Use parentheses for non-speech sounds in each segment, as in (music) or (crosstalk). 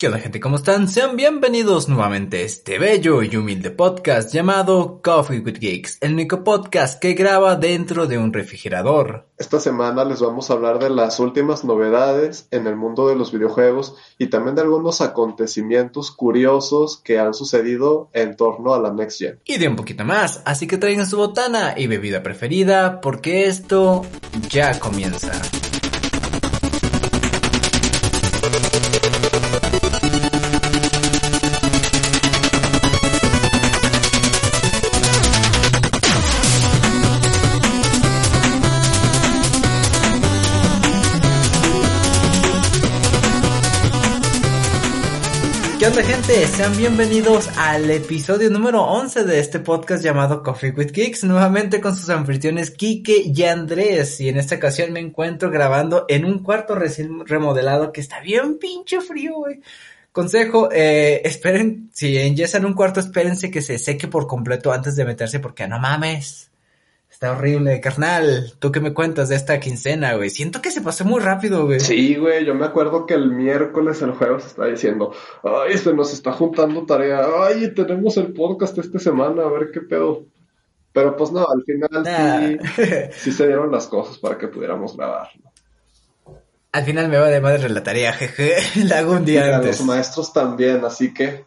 ¿Qué onda gente? ¿Cómo están? Sean bienvenidos nuevamente a este bello y humilde podcast llamado Coffee with Geeks, el único podcast que graba dentro de un refrigerador. Esta semana les vamos a hablar de las últimas novedades en el mundo de los videojuegos y también de algunos acontecimientos curiosos que han sucedido en torno a la Next Gen. Y de un poquito más, así que traigan su botana y bebida preferida porque esto ya comienza. Onda gente? Sean bienvenidos al episodio número 11 de este podcast llamado Coffee with Kicks, nuevamente con sus anfitriones Kike y Andrés, y en esta ocasión me encuentro grabando en un cuarto recién remodelado que está bien pinche frío, güey. Consejo, eh, esperen, si en un cuarto, espérense que se seque por completo antes de meterse porque no mames. Está horrible, carnal. ¿Tú qué me cuentas de esta quincena, güey? Siento que se pasó muy rápido, güey. Sí, güey. Yo me acuerdo que el miércoles el jueves está diciendo, ay, se nos está juntando tarea. Ay, tenemos el podcast esta semana, a ver qué pedo. Pero pues no, al final sí, sí se dieron las cosas para que pudiéramos grabar. Al final me va de madre la tarea, jeje. (laughs) La hago un día antes. Los maestros también, así que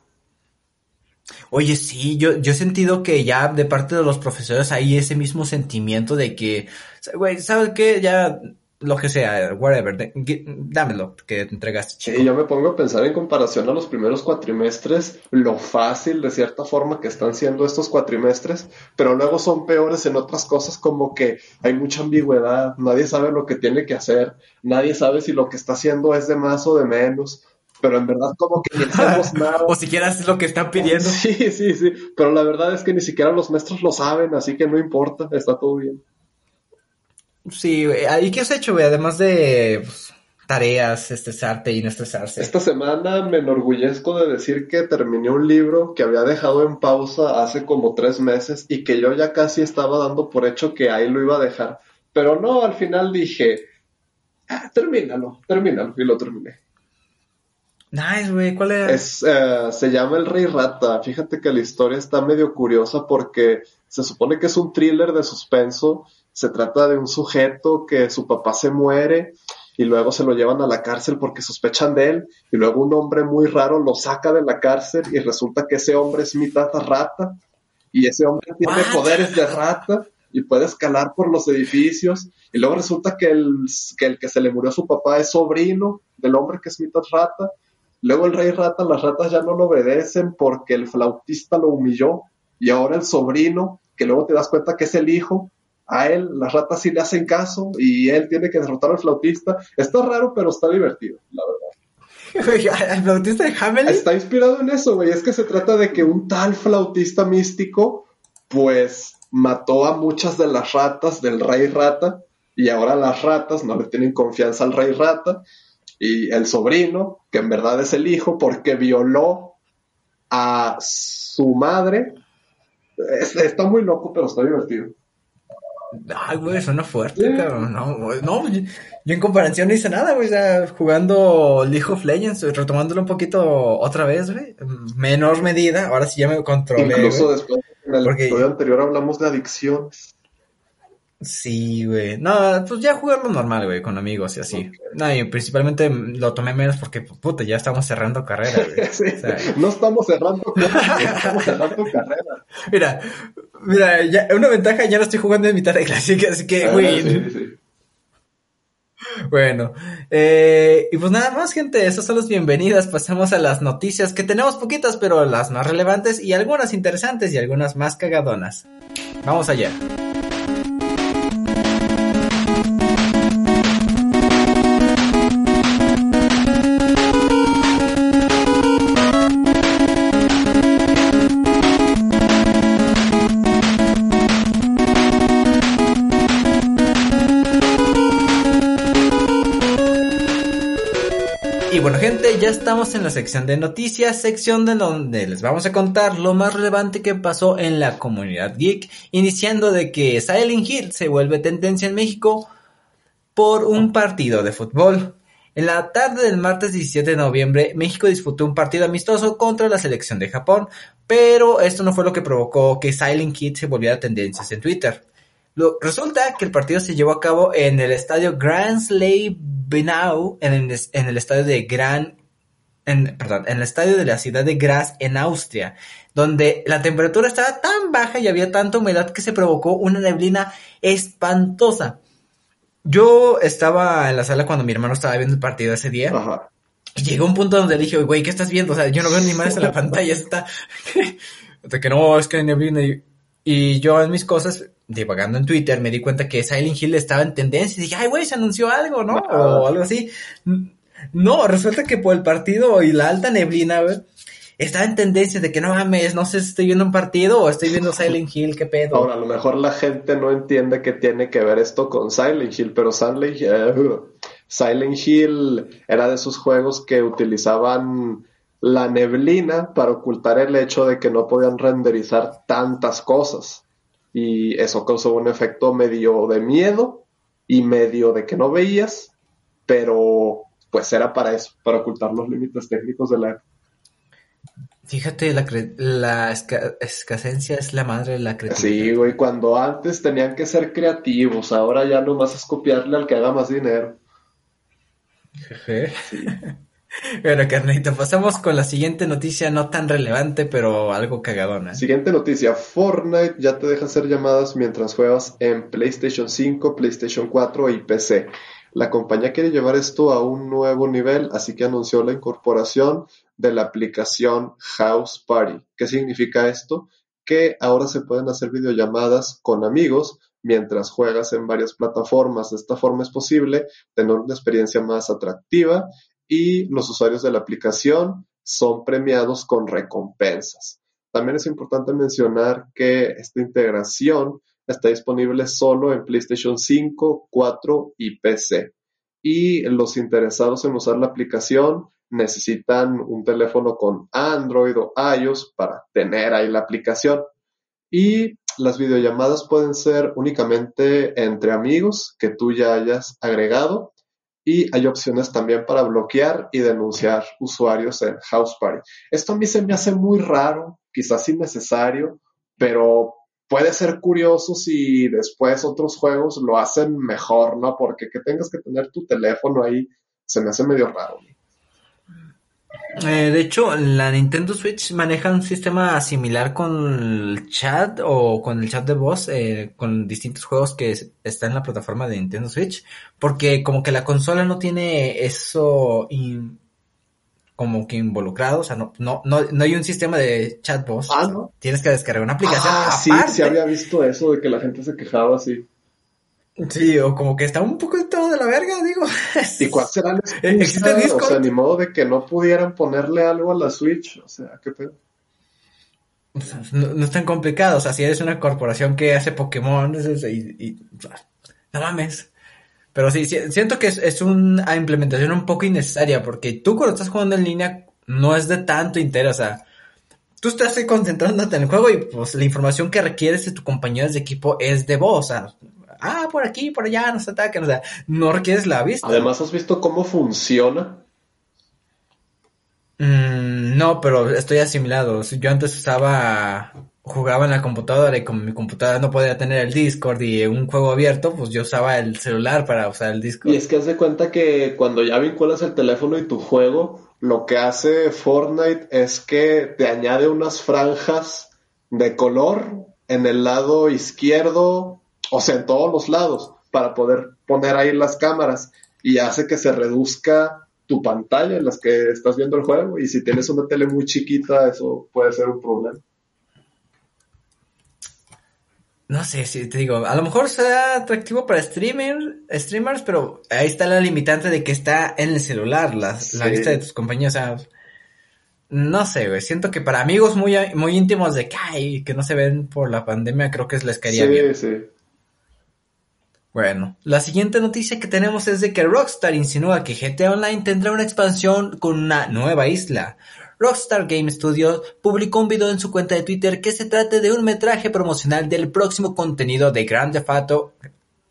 Oye, sí, yo, yo he sentido que ya de parte de los profesores hay ese mismo sentimiento de que, güey, ¿sabes qué? Ya, lo que sea, whatever, dámelo, que te entregaste, chico. Sí, yo me pongo a pensar en comparación a los primeros cuatrimestres, lo fácil de cierta forma que están siendo estos cuatrimestres, pero luego son peores en otras cosas como que hay mucha ambigüedad, nadie sabe lo que tiene que hacer, nadie sabe si lo que está haciendo es de más o de menos pero en verdad como que ni hacemos (laughs) nada. o siquiera es lo que están pidiendo. (laughs) Sí, sí, sí, pero la verdad es que ni siquiera los maestros lo saben, así que no importa, está todo bien. Sí, ¿y qué has hecho, güey? Además de pues, tareas, estresarte y no estresarse. Esta semana me enorgullezco de decir que terminé un libro que había dejado en pausa hace como tres meses y que yo ya casi estaba dando por hecho que ahí lo iba a dejar. Pero no, al final dije, ah, termínalo, termínalo, y lo terminé. Nice, güey, ¿cuál es? Eh, se llama El Rey Rata. Fíjate que la historia está medio curiosa porque se supone que es un thriller de suspenso. Se trata de un sujeto que su papá se muere y luego se lo llevan a la cárcel porque sospechan de él y luego un hombre muy raro lo saca de la cárcel y resulta que ese hombre es mitad rata y ese hombre tiene poderes de rata y puede escalar por los edificios y luego resulta que el, que el que se le murió a su papá es sobrino del hombre que es mitad rata Luego el rey rata, las ratas ya no lo obedecen porque el flautista lo humilló y ahora el sobrino, que luego te das cuenta que es el hijo, a él las ratas sí le hacen caso y él tiene que derrotar al flautista. Está raro, pero está divertido, la verdad. (laughs) ¿El flautista de Hamelin? Está inspirado en eso, güey. Es que se trata de que un tal flautista místico, pues, mató a muchas de las ratas del rey rata y ahora las ratas no le tienen confianza al rey rata y el sobrino, que en verdad es el hijo, porque violó a su madre. está muy loco, pero está divertido. Ay, güey, suena fuerte, cabrón. No, no, yo, en comparación no hice nada, güey. jugando League of Legends, retomándolo un poquito otra vez, güey. Menor medida, ahora sí ya me controlé. Incluso después, en el episodio anterior hablamos de adicciones. Sí, güey. No, pues ya jugarlo normal, güey, con amigos y así. No, y principalmente lo tomé menos porque, puta, ya estamos cerrando carrera, güey. (laughs) (laughs) no estamos cerrando (laughs) carrera, estamos cerrando carrera. Mira, mira, ya, una ventaja, ya no estoy jugando en mitad de clase, así que, ah, güey. sí, sí. Bueno, eh, y pues nada más, gente, esas son las bienvenidas. Pasamos a las noticias, que tenemos poquitas, pero las más relevantes y algunas interesantes y algunas más cagadonas. Vamos allá. Estamos en la sección de noticias, sección de donde les vamos a contar lo más relevante que pasó en la comunidad geek, iniciando de que Silent Hill se vuelve tendencia en México por un partido de fútbol. En la tarde del martes 17 de noviembre, México disputó un partido amistoso contra la selección de Japón, pero esto no fue lo que provocó que Silent Kid se volviera tendencias en Twitter. Resulta que el partido se llevó a cabo en el estadio Grand Slave Benau, en el, en el estadio de Gran, en, perdón, en el estadio de la ciudad de Graz en Austria, donde la temperatura estaba tan baja y había tanta humedad que se provocó una neblina espantosa. Yo estaba en la sala cuando mi hermano estaba viendo el partido ese día. Ajá. Y llegó un punto donde le dije, güey, ¿qué estás viendo? O sea, yo no veo ni (laughs) más en la pantalla, está... (laughs) de que no, es que hay neblina. Y, y yo en mis cosas, divagando en Twitter, me di cuenta que Silent Hill estaba en tendencia. Y dije, ay, güey, se anunció algo, ¿no? O algo así. No, resulta que por el partido y la alta neblina, güey, estaba en tendencia de que no mames, no sé si estoy viendo un partido o estoy viendo Silent Hill, qué pedo. Ahora, a lo mejor la gente no entiende qué tiene que ver esto con Silent Hill, pero Silent, uh, Silent Hill era de esos juegos que utilizaban la neblina para ocultar el hecho de que no podían renderizar tantas cosas. Y eso causó un efecto medio de miedo y medio de que no veías, pero pues era para eso, para ocultar los límites técnicos de la época. Fíjate, la, la esca escasencia es la madre de la creatividad. Sí, güey, cuando antes tenían que ser creativos, ahora ya nomás es copiarle al que haga más dinero. Jeje. Sí. bueno, carnita, pasamos con la siguiente noticia, no tan relevante, pero algo cagadona. Siguiente noticia, Fortnite ya te deja hacer llamadas mientras juegas en PlayStation 5, PlayStation 4 y PC. La compañía quiere llevar esto a un nuevo nivel, así que anunció la incorporación de la aplicación House Party. ¿Qué significa esto? Que ahora se pueden hacer videollamadas con amigos mientras juegas en varias plataformas. De esta forma es posible tener una experiencia más atractiva y los usuarios de la aplicación son premiados con recompensas. También es importante mencionar que esta integración está disponible solo en PlayStation 5, 4 y PC. Y los interesados en usar la aplicación necesitan un teléfono con Android o iOS para tener ahí la aplicación. Y las videollamadas pueden ser únicamente entre amigos que tú ya hayas agregado y hay opciones también para bloquear y denunciar usuarios en House Party. Esto a mí se me hace muy raro, quizás innecesario, pero puede ser curioso si después otros juegos lo hacen mejor, ¿no? Porque que tengas que tener tu teléfono ahí se me hace medio raro. Eh, de hecho, la Nintendo Switch maneja un sistema similar con el chat o con el chat de voz, eh, con distintos juegos que están en la plataforma de Nintendo Switch, porque como que la consola no tiene eso como que involucrado, o sea, no, no, no, no hay un sistema de chat voz. Ah, ¿no? Tienes que descargar una aplicación. Ah, sí, sí había visto eso de que la gente se quejaba así. Sí, o como que está un poco de todo de la verga, digo. ¿Y cuál será la (laughs) excusa? O sea, ni modo de que no pudieran ponerle algo a la Switch, o sea, qué pedo. No, no, es tan complicado, o sea, si eres una corporación que hace Pokémon y, y no mames. Pero sí, siento que es, es, una implementación un poco innecesaria, porque tú cuando estás jugando en línea no es de tanto interés, o sea, tú estás concentrándote en el juego y pues la información que requieres de tu compañero de equipo es de voz, o sea, ah, por aquí, por allá, nos atacan, o sea, no requieres la vista. Además, ¿has visto cómo funciona? Mm, no, pero estoy asimilado. Yo antes usaba, jugaba en la computadora y como mi computadora no podía tener el Discord y un juego abierto, pues yo usaba el celular para usar el Discord. Y es que haz de cuenta que cuando ya vinculas el teléfono y tu juego, lo que hace Fortnite es que te añade unas franjas de color en el lado izquierdo, o sea, en todos los lados, para poder poner ahí las cámaras y hace que se reduzca tu pantalla en las que estás viendo el juego y si tienes una tele muy chiquita eso puede ser un problema. No sé si te digo, a lo mejor será atractivo para streamer, streamers, pero ahí está la limitante de que está en el celular, la, sí. la lista de tus compañeros. O sea, no sé, güey. Siento que para amigos muy, muy íntimos de que, ay, que no se ven por la pandemia, creo que les caería sí, bien. Sí. Bueno, la siguiente noticia que tenemos es de que Rockstar insinúa que GTA Online tendrá una expansión con una nueva isla. Rockstar Game Studios publicó un video en su cuenta de Twitter que se trata de un metraje promocional del próximo contenido de Grand Theft Auto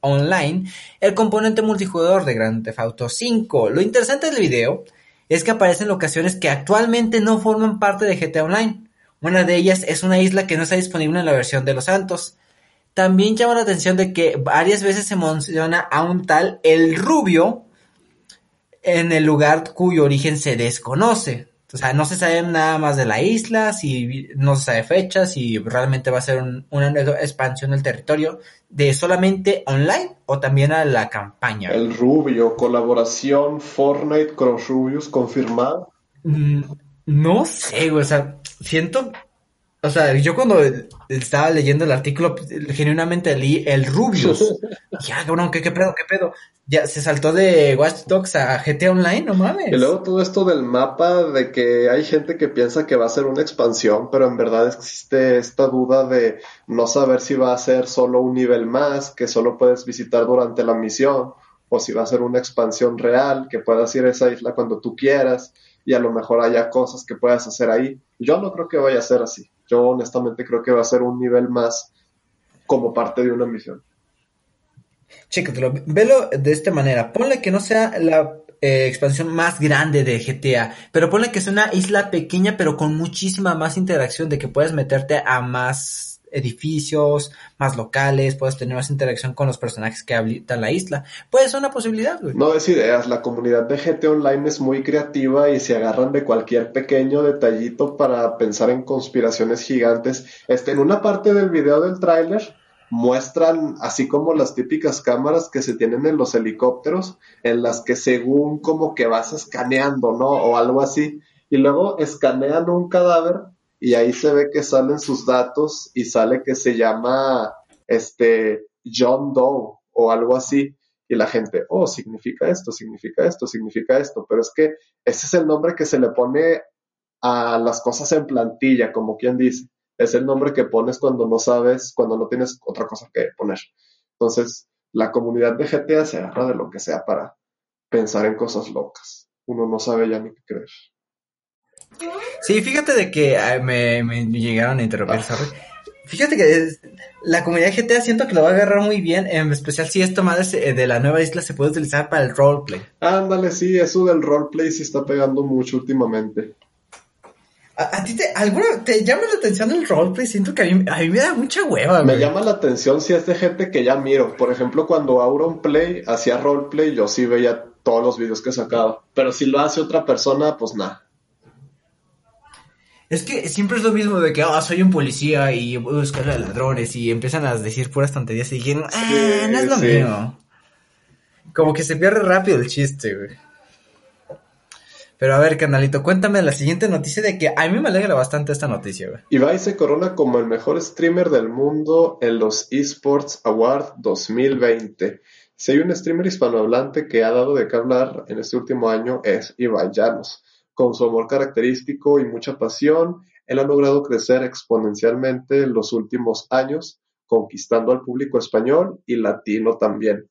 Online, el componente multijugador de Grand Theft Auto 5. Lo interesante del video es que aparecen locaciones que actualmente no forman parte de GTA Online. Una de ellas es una isla que no está disponible en la versión de Los Santos. También llama la atención de que varias veces se menciona a un tal El Rubio en el lugar cuyo origen se desconoce. O sea, no se sabe nada más de la isla, si no se sabe fechas, si realmente va a ser una nueva expansión del territorio de solamente online o también a la campaña. El Rubio, colaboración Fortnite Cross Rubius confirmado. Mm, no sé, o sea, siento o sea, yo cuando estaba leyendo el artículo, genuinamente leí el Rubius. (laughs) ya, ah, cabrón, ¿qué, ¿qué, pedo, qué pedo? Ya se saltó de Watch Dogs a GTA Online, no mames. Y luego todo esto del mapa, de que hay gente que piensa que va a ser una expansión, pero en verdad existe esta duda de no saber si va a ser solo un nivel más, que solo puedes visitar durante la misión, o si va a ser una expansión real, que puedas ir a esa isla cuando tú quieras, y a lo mejor haya cosas que puedas hacer ahí. Yo no creo que vaya a ser así. Yo honestamente creo que va a ser un nivel más como parte de una misión. Chécatelo, velo de esta manera. Ponle que no sea la eh, expansión más grande de GTA, pero ponle que sea una isla pequeña pero con muchísima más interacción de que puedes meterte a más edificios, más locales, puedes tener más interacción con los personajes que habitan la isla. Puede ser una posibilidad. No es ideas, la comunidad de GT Online es muy creativa y se agarran de cualquier pequeño detallito para pensar en conspiraciones gigantes. Este, en una parte del video del tráiler muestran así como las típicas cámaras que se tienen en los helicópteros, en las que según como que vas escaneando, ¿no? O algo así. Y luego escanean un cadáver y ahí se ve que salen sus datos y sale que se llama este John Doe o algo así. Y la gente, oh, significa esto, significa esto, significa esto. Pero es que ese es el nombre que se le pone a las cosas en plantilla, como quien dice. Es el nombre que pones cuando no sabes, cuando no tienes otra cosa que poner. Entonces, la comunidad de GTA se agarra de lo que sea para pensar en cosas locas. Uno no sabe ya ni qué creer. Sí, fíjate de que me, llegaron a interrumpir, Fíjate que la comunidad GTA siento que lo va a agarrar muy bien, en especial si esto más de la nueva isla se puede utilizar para el roleplay. Ándale, sí, eso del roleplay se está pegando mucho últimamente. ¿A, ti te, alguna, te llama la atención el roleplay? Siento que a mí, a mí me da mucha hueva, Me llama la atención si es de gente que ya miro. Por ejemplo, cuando Auron Play hacía roleplay, yo sí veía todos los videos que sacaba. Pero si lo hace otra persona, pues nada. Es que siempre es lo mismo de que, ah, soy un policía y voy a buscar a ladrones y empiezan a decir puras tonterías y dijeron, ah, no es lo mío. Como que se pierde rápido el chiste, güey. Pero a ver, canalito, cuéntame la siguiente noticia de que a mí me alegra bastante esta noticia, güey. Ibai se corona como el mejor streamer del mundo en los Esports Award 2020. Si hay un streamer hispanohablante que ha dado de qué hablar en este último año es Ibai Llanos con su amor característico y mucha pasión, él ha logrado crecer exponencialmente en los últimos años, conquistando al público español y latino también.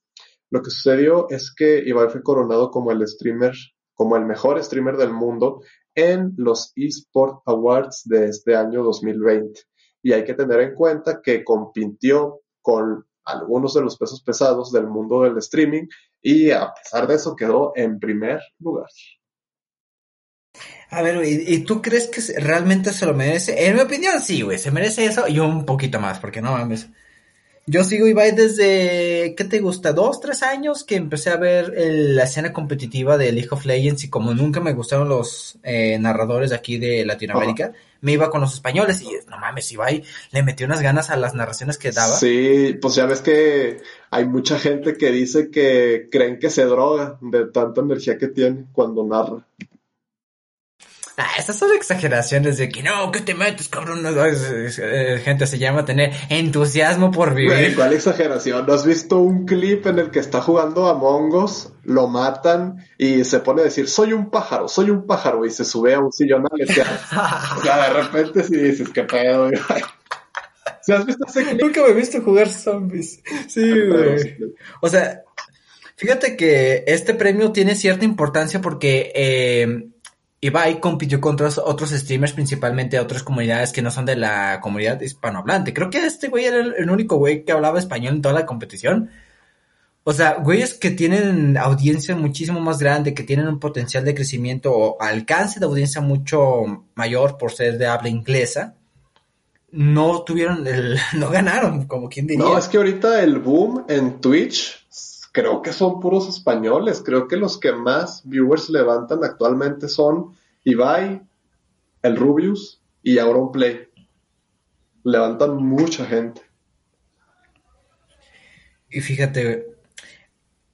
Lo que sucedió es que Ibai fue coronado como el streamer, como el mejor streamer del mundo en los eSport Awards de este año 2020. Y hay que tener en cuenta que compitió con algunos de los pesos pesados del mundo del streaming y a pesar de eso quedó en primer lugar. A ver, ¿y, tú crees que realmente se lo merece? En mi opinión, sí, güey, se merece eso y un poquito más, porque no mames. Yo sigo Ibai desde, ¿qué te gusta? Dos, tres años que empecé a ver la escena competitiva de League of Legends y como nunca me gustaron los eh, narradores de aquí de Latinoamérica, me iba con los españoles y no mames, Ibai le metió unas ganas a las narraciones que daba. Sí, pues ya ves que hay mucha gente que dice que creen que se droga de tanta energía que tiene cuando narra. Ah, esas son exageraciones de que no, que te metes, cabrón. Eh, gente se llama tener entusiasmo por vivir. ¿Cuál exageración? ¿No has visto un clip en el que está jugando a Mongos, lo matan y se pone a decir, soy un pájaro, soy un pájaro, y se sube a un sillón a (laughs) o sea, de repente si dices, qué pedo, (laughs) has visto ese clip? Nunca me he visto jugar zombies. Sí, güey. O sea, fíjate que este premio tiene cierta importancia porque eh, Ibai compitió contra otros streamers, principalmente de otras comunidades que no son de la comunidad hispanohablante. Creo que este güey era el, único güey que hablaba español en toda la competición. O sea, güeyes que tienen audiencia muchísimo más grande, que tienen un potencial de crecimiento o alcance de audiencia mucho mayor por ser de habla inglesa, no tuvieron el, (laughs) no ganaron, como quien diría. No, es que ahorita el boom en Twitch, creo que son puros españoles. Creo que los que más viewers levantan actualmente son Ibai, el Rubius y Auronplay. Levantan mucha gente. Y fíjate,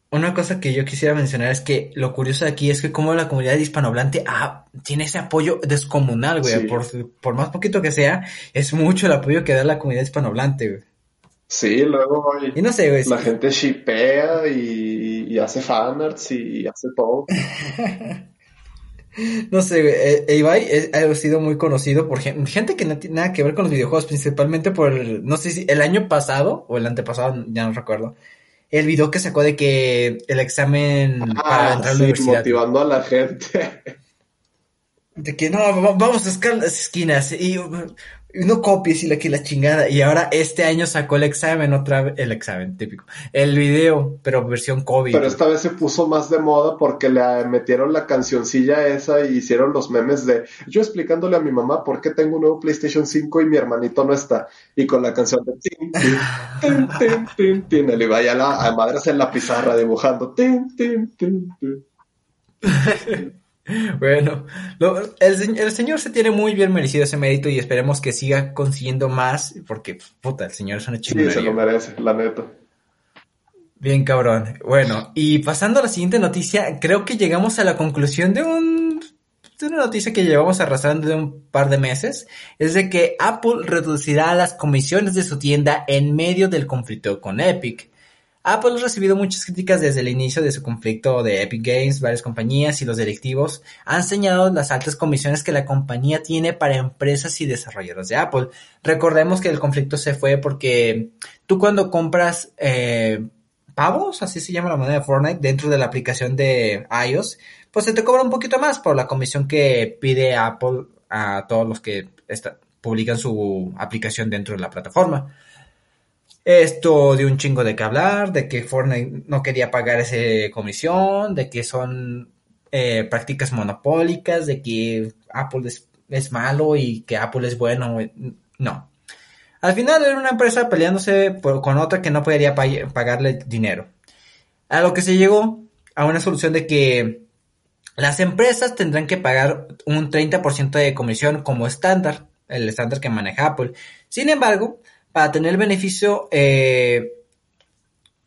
una cosa que yo quisiera mencionar es que lo curioso de aquí es que como la comunidad hispanohablante ah, tiene ese apoyo descomunal, güey. Por, por, más poquito que sea, es mucho el apoyo que da la comunidad hispanohablante, güey. Sí, luego y no sé, güey, la gente shipea y, y, hace fanarts y hace todo. (laughs) no sé, güey, e, Ibai ha sido muy conocido por gente que no tiene nada que ver con los videojuegos, principalmente por, no sé si el año pasado o el antepasado, ya no recuerdo, el video que sacó de que el examen ah, para entrar a la universidad. motivando a la gente. De que no, vamos a escalar las esquinas y no copies y la que la chingada. Y ahora este año sacó el examen, otra vez, el examen típico, el video, pero versión COVID. Pero esta vez se puso más de moda porque le metieron la cancioncilla esa y hicieron los memes de yo explicándole a mi mamá por qué tengo un nuevo PlayStation 5 y mi hermanito no está. Y con la canción de tin, tin, tin, tin, tin, él iba a la a madres en la pizarra dibujando tin, tin, tin, tin. (laughs) (laughs) Bueno, el, el, señor se tiene muy bien merecido ese mérito y esperemos que siga consiguiendo más, porque, puta, el señor es una chingada. Sí, se lo merece, la neta. Bien, cabrón. Bueno, y pasando a la siguiente noticia, creo que llegamos a la conclusión de un de una noticia que llevamos arrastrando de un par de meses, es de que Apple reducirá las comisiones de su tienda en medio del conflicto con Epic. Apple ha recibido muchas críticas desde el inicio de su conflicto de Epic Games, varias compañías y los directivos han señalado las altas comisiones que la compañía tiene para empresas y desarrolladores de Apple. Recordemos que el conflicto se fue porque tú cuando compras eh, pavos, así se llama la moneda de Fortnite, dentro de la aplicación de iOS, pues se te cobra un poquito más por la comisión que pide Apple a todos los que publican su aplicación dentro de la plataforma. Esto de un chingo de que hablar, de que Fortnite no quería pagar esa comisión, de que son eh, prácticas monopólicas, de que Apple es, malo y que Apple es bueno. No. Al final era una empresa peleándose con otra que no podría pagarle dinero. A lo que se llegó a una solución de que las empresas tendrán que pagar un 30% de comisión como estándar, el estándar que maneja Apple. Sin embargo, para tener el beneficio eh,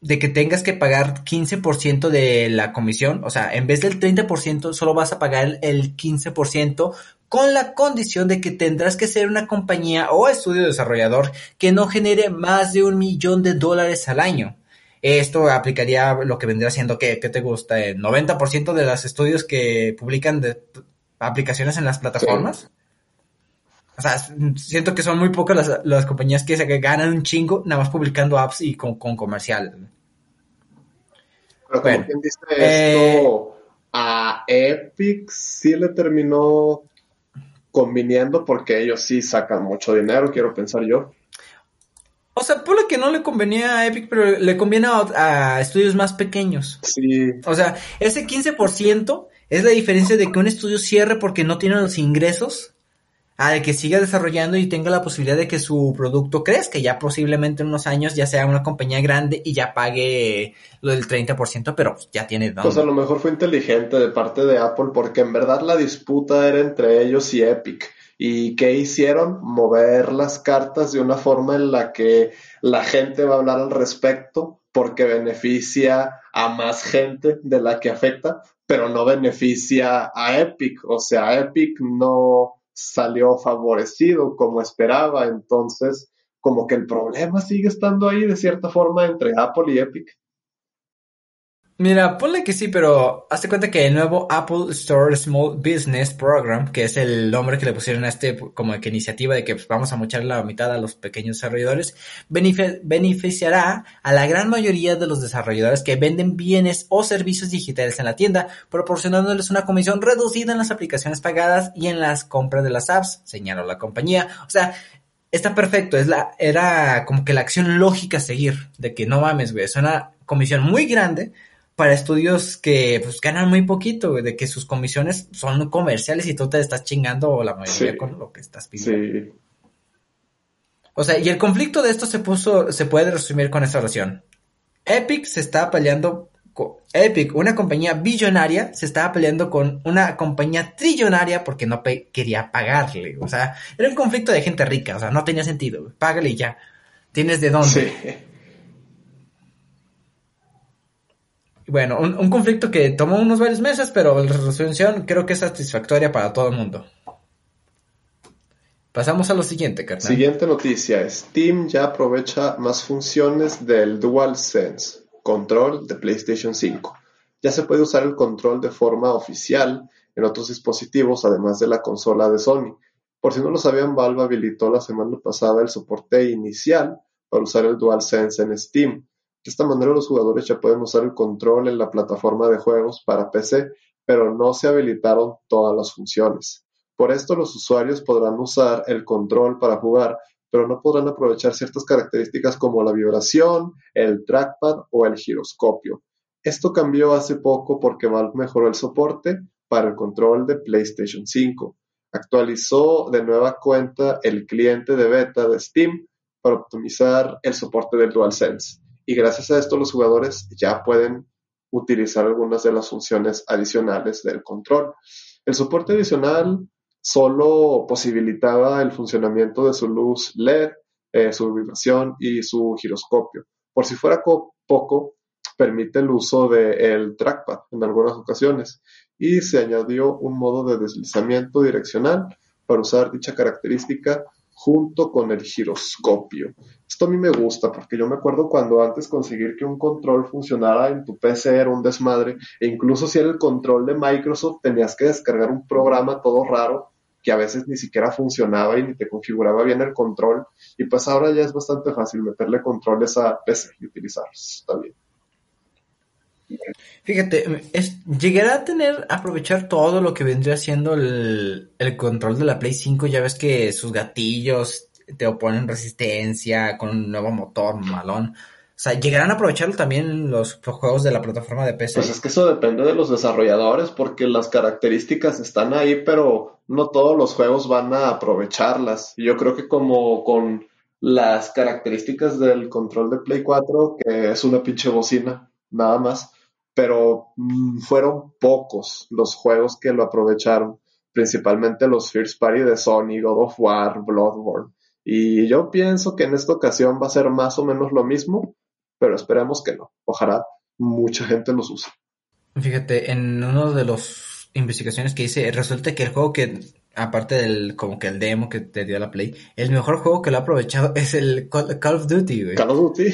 de que tengas que pagar 15% de la comisión, o sea, en vez del 30%, solo vas a pagar el 15% con la condición de que tendrás que ser una compañía o estudio desarrollador que no genere más de un millón de dólares al año. Esto aplicaría lo que vendría siendo que, te gusta, el 90% de los estudios que publican aplicaciones en las plataformas. O sea, siento que son muy pocas las, compañías que, se, ganan un chingo nada más publicando apps y con, comercial. Pero como quien dice esto, eh, a Epic sí le terminó conviniendo porque ellos sí sacan mucho dinero, quiero pensar yo. O sea, por lo que no le convenía a Epic, pero le conviene a, a, estudios más pequeños. Sí. O sea, ese 15% es la diferencia de que un estudio cierre porque no tiene los ingresos a de que siga desarrollando y tenga la posibilidad de que su producto crezca, ya posiblemente en unos años ya sea una compañía grande y ya pague lo del 30%, pero ya tiene Pues a lo mejor fue inteligente de parte de Apple porque en verdad la disputa era entre ellos y Epic. ¿Y qué hicieron? Mover las cartas de una forma en la que la gente va a hablar al respecto porque beneficia a más gente de la que afecta, pero no beneficia a Epic. O sea, Epic no, salió favorecido como esperaba, entonces como que el problema sigue estando ahí de cierta forma entre Apple y Epic. Mira, ponle que sí, pero hazte cuenta que el nuevo Apple Store Small Business Program, que es el nombre que le pusieron a este como que iniciativa de que pues, vamos a mochar la mitad a los pequeños desarrolladores, beneficiará a la gran mayoría de los desarrolladores que venden bienes o servicios digitales en la tienda, proporcionándoles una comisión reducida en las aplicaciones pagadas y en las compras de las apps, señaló la compañía. O sea, está perfecto, es la, era como que la acción lógica a seguir, de que no mames, güey, es una comisión muy grande para estudios que pues ganan muy poquito, de que sus comisiones son comerciales y tú te estás chingando la mayoría con lo que estás pidiendo. Sí. O sea, y el conflicto de esto se puso, se puede resumir con esta oración. Epic se está peleando Epic, una compañía billonaria, se estaba peleando con una compañía trillonaria porque no quería pagarle. O sea, era un conflicto de gente rica, o sea, no tenía sentido. Págale y ya. Tienes de dónde. Sí. Bueno, un, conflicto que tomó unos varios meses, pero la resolución creo que es satisfactoria para todo el mundo. Pasamos a lo siguiente, carnal. Siguiente noticia. Steam ya aprovecha más funciones del DualSense control de PlayStation 5. Ya se puede usar el control de forma oficial en otros dispositivos, además de la consola de Sony. Por si no lo sabían, Valve habilitó la semana pasada el soporte inicial para usar el DualSense en Steam. De esta manera los jugadores ya pueden usar el control en la plataforma de juegos para PC, pero no se habilitaron todas las funciones. Por esto los usuarios podrán usar el control para jugar, pero no podrán aprovechar ciertas características como la vibración, el trackpad o el giroscopio. Esto cambió hace poco porque Valve mejoró el soporte para el control de PlayStation 5. Actualizó de nueva cuenta el cliente de beta de Steam para optimizar el soporte del DualSense. Y gracias a esto los jugadores ya pueden utilizar algunas de las funciones adicionales del control. El soporte adicional solo posibilitaba el funcionamiento de su luz LED, eh, su vibración y su giroscopio. Por si fuera poco, permite el uso del trackpad en algunas ocasiones y se añadió un modo de deslizamiento direccional para usar dicha característica junto con el giroscopio. Esto a mí me gusta porque yo me acuerdo cuando antes conseguir que un control funcionara en tu PC era un desmadre e incluso si era el control de Microsoft tenías que descargar un programa todo raro que a veces ni siquiera funcionaba y ni te configuraba bien el control y pues ahora ya es bastante fácil meterle controles a PC y utilizarlos. Está bien. Fíjate, es, llegará a tener, aprovechar todo lo que vendría siendo el, el control de la Play 5. Ya ves que sus gatillos te oponen resistencia con un nuevo motor malón. O sea, ¿llegarán a aprovecharlo también los juegos de la plataforma de PC? Pues es que eso depende de los desarrolladores, porque las características están ahí, pero no todos los juegos van a aprovecharlas. Yo creo que como con las características del control de Play 4, que es una pinche bocina, nada más, pero mm, fueron pocos los juegos que lo aprovecharon, principalmente los First Party de Sony, God of War, Bloodborne. Y yo pienso que en esta ocasión va a ser más o menos lo mismo, pero esperemos que no. Ojalá mucha gente los use. Fíjate, en uno de los investigaciones que hice, resulta que el juego que, aparte del, como que el demo que te dio la Play, el mejor juego que lo ha aprovechado (laughs) es el Call of Duty, güey. Call of Duty.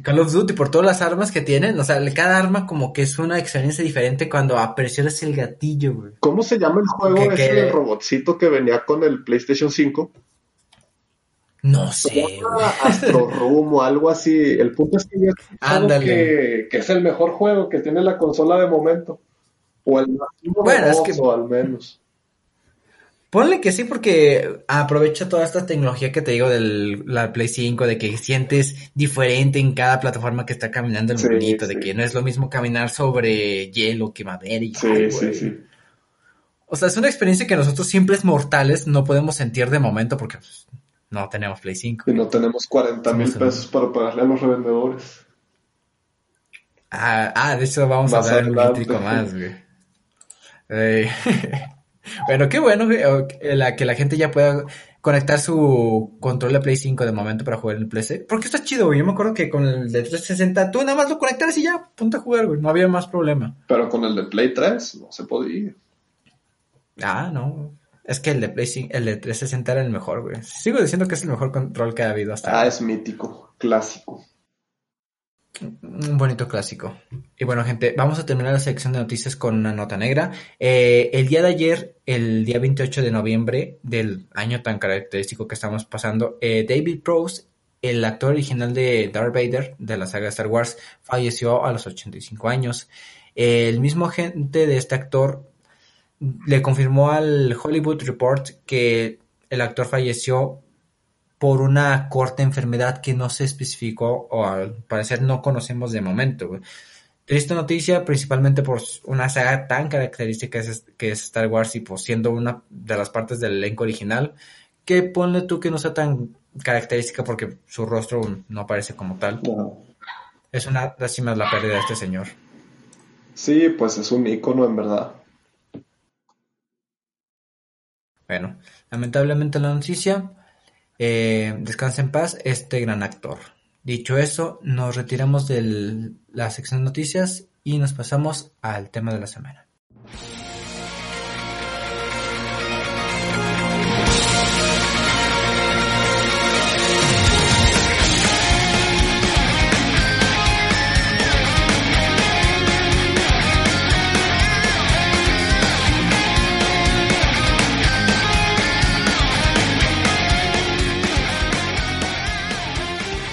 Call of Duty, por todas las armas que tienen, o sea, cada arma como que es una experiencia diferente cuando presionas el gatillo, güey. ¿Cómo se llama el juego ese que... robotcito que venía con el PlayStation 5? No sé. Astro Room o algo así. El punto es que yo que, que, es el mejor juego que tiene la consola de momento. O el más bueno, es que... al menos. Ponle que sí, porque aprovecha toda esta tecnología que te digo de la Play 5, de que sientes diferente en cada plataforma que está caminando el sí, de que no es lo mismo caminar sobre hielo que madera y sí, sí, sí. O sea, es una experiencia que nosotros simples mortales no podemos sentir de momento porque pues, no tenemos Play 5. Y no tenemos 40 mil pesos para pagarle a los revendedores. Ah, ah de eso vamos a dar un lítrico más, güey. (laughs) (laughs) bueno, qué bueno la, que la gente ya pueda conectar su control de Play 5 de momento para jugar en el PC. Porque está chido, güey. Yo me acuerdo que con el de 360 tú nada más lo conectabas y ya, punto a jugar, güey. No había más problema. Pero con el de Play 3 no se podía. Ah, no. Es que el de Play el de 360 era el mejor, güey. Sigo diciendo que es el mejor control que ha habido hasta ahora. Ah, es mítico, clásico. Un bonito clásico. Y bueno, gente, vamos a terminar la sección de noticias con una nota negra. Eh, el día de ayer, el día 28 de noviembre del año tan característico que estamos pasando, eh, David Prowse, el actor original de Darth Vader de la saga Star Wars, falleció a los 85 años. el mismo agente de este actor le confirmó al Hollywood Report que el actor falleció por una corta enfermedad que no se especificó o al parecer no conocemos de momento. Triste noticia, principalmente por una saga tan característica que es Star Wars y pues siendo una de las partes del elenco original, que ponle tú que no sea tan característica porque su rostro no aparece como tal. Es una lástima la pérdida de este señor. Sí, pues es un ícono en verdad. Bueno, lamentablemente la noticia, eh, descansa en paz este gran actor. Dicho eso, nos retiramos de la sección de noticias y nos pasamos al tema de la semana.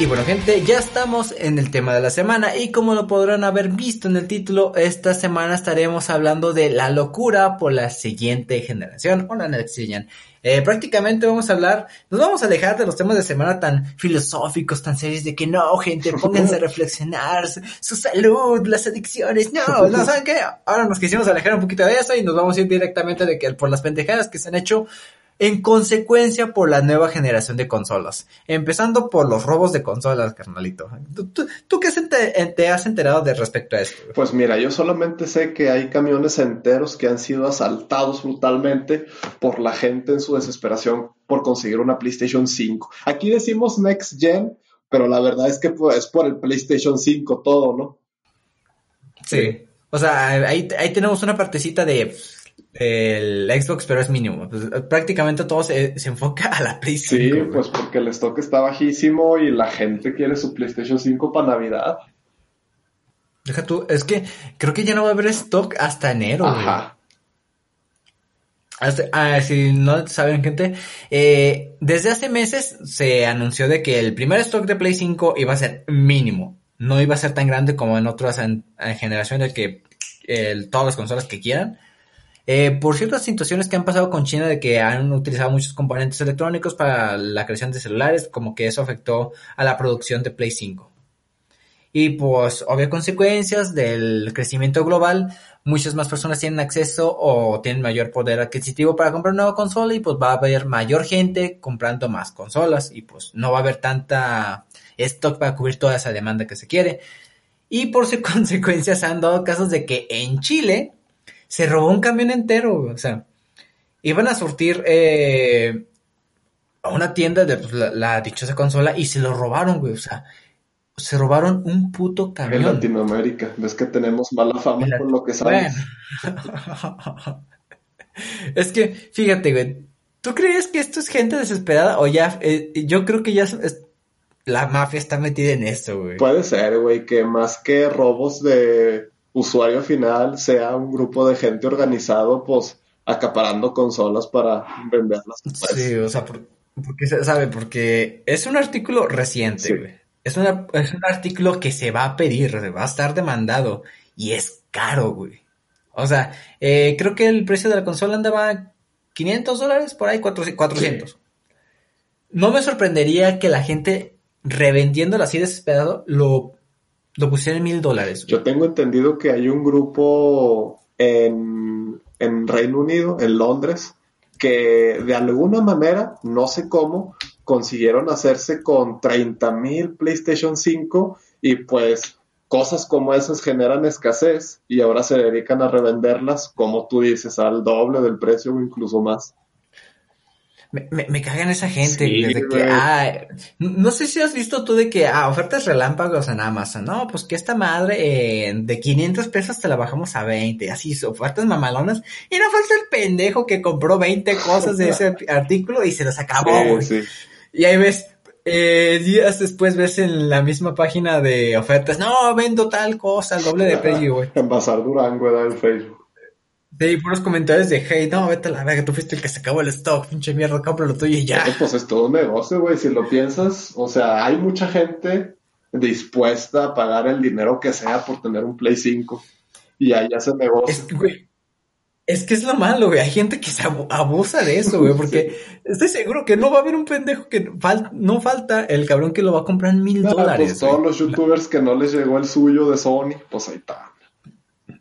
Bueno gente, ya estamos en el tema de la semana y como lo podrán haber visto en el título, esta semana estaremos hablando de la locura por la siguiente generación o la. Eh, prácticamente vamos a hablar, nos vamos a alejar de los temas de semana tan filosóficos, tan serios de que no, gente, pónganse a reflexionar, su, salud, las adicciones, no, no, ¿saben qué? Ahora nos quisimos alejar un poquito de eso y nos vamos a ir directamente de que por las pendejadas que se han hecho en consecuencia por la nueva generación de consolas. Empezando por los robos de consolas, carnalito. ¿Tú, qué te, has enterado de respecto a esto? Pues mira, yo solamente sé que hay camiones enteros que han sido asaltados brutalmente por la gente en su desesperación por conseguir una PlayStation 5. Aquí decimos Next Gen, pero la verdad es que pues, es por el PlayStation 5 todo, ¿no? Sí. O sea, ahí, ahí tenemos una partecita de el Xbox, pero es mínimo. Pues, prácticamente todo se, enfoca a la PlayStation. Sí, pues porque el stock está bajísimo y la gente quiere su PlayStation 5 para Navidad. Deja tú, es que creo que ya no va a haber stock hasta enero. Ajá. ah, si no saben, gente, eh, desde hace meses se anunció de que el primer stock de Play 5 iba a ser mínimo. No iba a ser tan grande como en otras generaciones que todas las consolas que quieran eh, por ciertas situaciones que han pasado con China de que han utilizado muchos componentes electrónicos para la creación de celulares, como que eso afectó a la producción de Play 5. Y pues, obvias consecuencias del crecimiento global, muchas más personas tienen acceso o tienen mayor poder adquisitivo para comprar una nueva consola y pues va a haber mayor gente comprando más consolas y pues no va a haber tanta stock para cubrir toda esa demanda que se quiere. Y por (laughs) su consecuencia se han dado casos de que en Chile se robó un camión entero, o sea, iban a surtir eh, a una tienda de pues, la, dichosa consola y se lo robaron, güey, o sea, se robaron un puto camión. En Latinoamérica, ves que tenemos mala fama por lo que sabes. (laughs) es que, fíjate, güey, ¿tú crees que esto es gente desesperada o ya, eh, yo creo que ya la mafia está metida en esto, güey? Puede ser, güey, que más que robos de usuario final sea un grupo de gente organizado, pues acaparando consolas para venderlas. Sí, o sea, porque se sabe, porque es un artículo reciente, güey. Es, una, es un artículo que se va a pedir, va a estar demandado y es caro, güey. O sea, eh, creo que el precio de la consola andaba 500 dólares, por ahí 400. No me sorprendería que la gente revendiéndolo así desesperado lo lo pusieron en mil dólares. Yo tengo entendido que hay un grupo en, en Reino Unido, en Londres, que de alguna manera, no sé cómo, consiguieron hacerse con 30 mil PlayStation 5 y pues cosas como esas generan escasez y ahora se dedican a revenderlas, como tú dices, al doble del precio o incluso más. Me, me, me cagan esa gente, desde que, ah, no sé si has visto tú de que, ah, ofertas relámpagos en Amazon, no, pues que esta madre eh, de 500 pesos te la bajamos a 20, así, ofertas mamalonas, y no falta el pendejo que compró 20 cosas de ese (laughs) artículo y se las acabó, Y ahí ves, eh, días después ves en la misma página de ofertas, no, vendo tal cosa, el doble de precio, güey. (laughs) En Bazar Durango era el Facebook. Sí, puros comentarios de hate, no, vete a la verga, tú fuiste el que se acabó el stock, pinche mierda, lo tuyo y ya. Pues es todo un negocio, güey, si lo piensas, o sea, hay mucha gente dispuesta a pagar el dinero que sea por tener un Play 5 y ahí hace negocio. Es, güey, Es que es lo malo, güey. Hay gente que se abusa de eso, güey, porque (laughs) estoy seguro que no va a haber un pendejo que no falta el cabrón que lo va a comprar en mil dólares. Pues todos los youtubers que no les llegó el suyo de Sony, pues ahí está.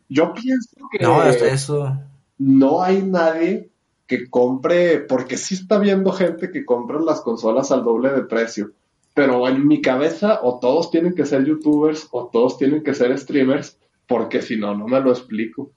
Yo pienso que no, eso. no hay nadie que compre, porque sí está viendo gente que compra las consolas al doble de precio. Pero en mi cabeza, o todos tienen que ser youtubers, o todos tienen que ser streamers, porque si no, no me lo explico.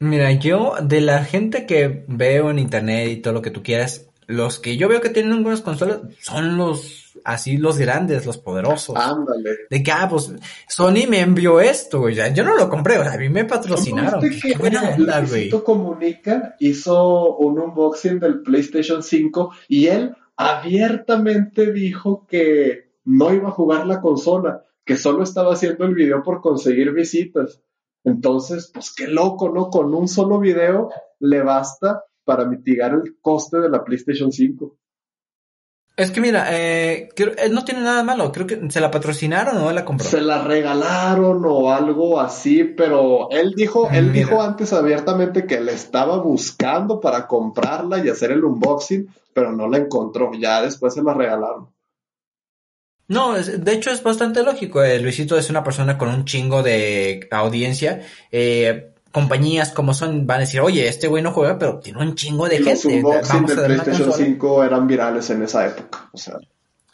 Mira, yo de la gente que veo en internet y todo lo que tú quieras, los que yo veo que tienen algunas consolas son los así los grandes, los poderosos. Ándale. De que, ah, pues Sony me envió esto, güey. Yo no lo compré, o sea, a mí me patrocinaron. Qué buena onda, güey. Comunica hizo un unboxing del PlayStation 5 y él abiertamente dijo que no iba a jugar la consola, que solo estaba haciendo el video por conseguir visitas. Entonces, pues qué loco, ¿no? Con un solo video le basta para mitigar el coste de la PlayStation 5. Es que mira, eh, no tiene nada malo, creo que se la patrocinaron o la compró. Se la regalaron o algo así, pero él dijo, él dijo antes abiertamente que le estaba buscando para comprarla y hacer el unboxing, pero no la encontró, ya después se la regalaron. No, de hecho es bastante lógico. Eh, Luisito es una persona con un chingo de audiencia. Eh, compañías como son van a decir, oye, este güey no juega, pero tiene un chingo de gente. Los Vamos de PlayStation 5 eran virales en esa época. O sea.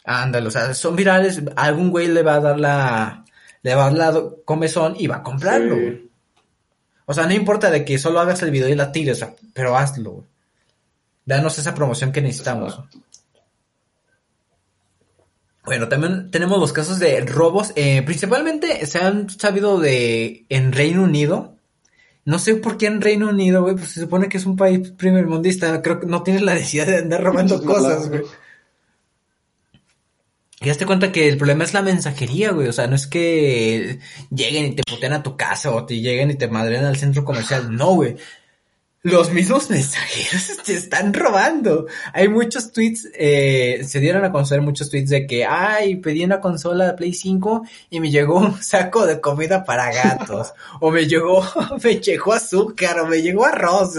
Ándale, o sea, son virales. Algún güey le va a dar la, le va a dar la comezón y va a comprarlo. O sea, no importa de que solo hagas el video y la tires, pero hazlo. Danos esa promoción que necesitamos. Bueno, también tenemos los casos de robos, eh, principalmente se han sabido de en Reino Unido. No sé por qué en Reino Unido, güey, pues se supone que es un país primer mundista, creo que no tienes la necesidad de andar robando (laughs) cosas, güey. Y te cuenta que el problema es la mensajería, güey. O sea, no es que lleguen y te puteen a tu casa o te lleguen y te madren al centro comercial. No, güey los mismos (laughs) mensajeros te están robando. Hay muchos tweets, eh, se dieron a conocer muchos tweets de que, ay, pedí una consola de Play 5 y me llegó un saco de comida para gatos. (laughs) o me llegó, (laughs) me llegó azúcar, o me llegó arroz.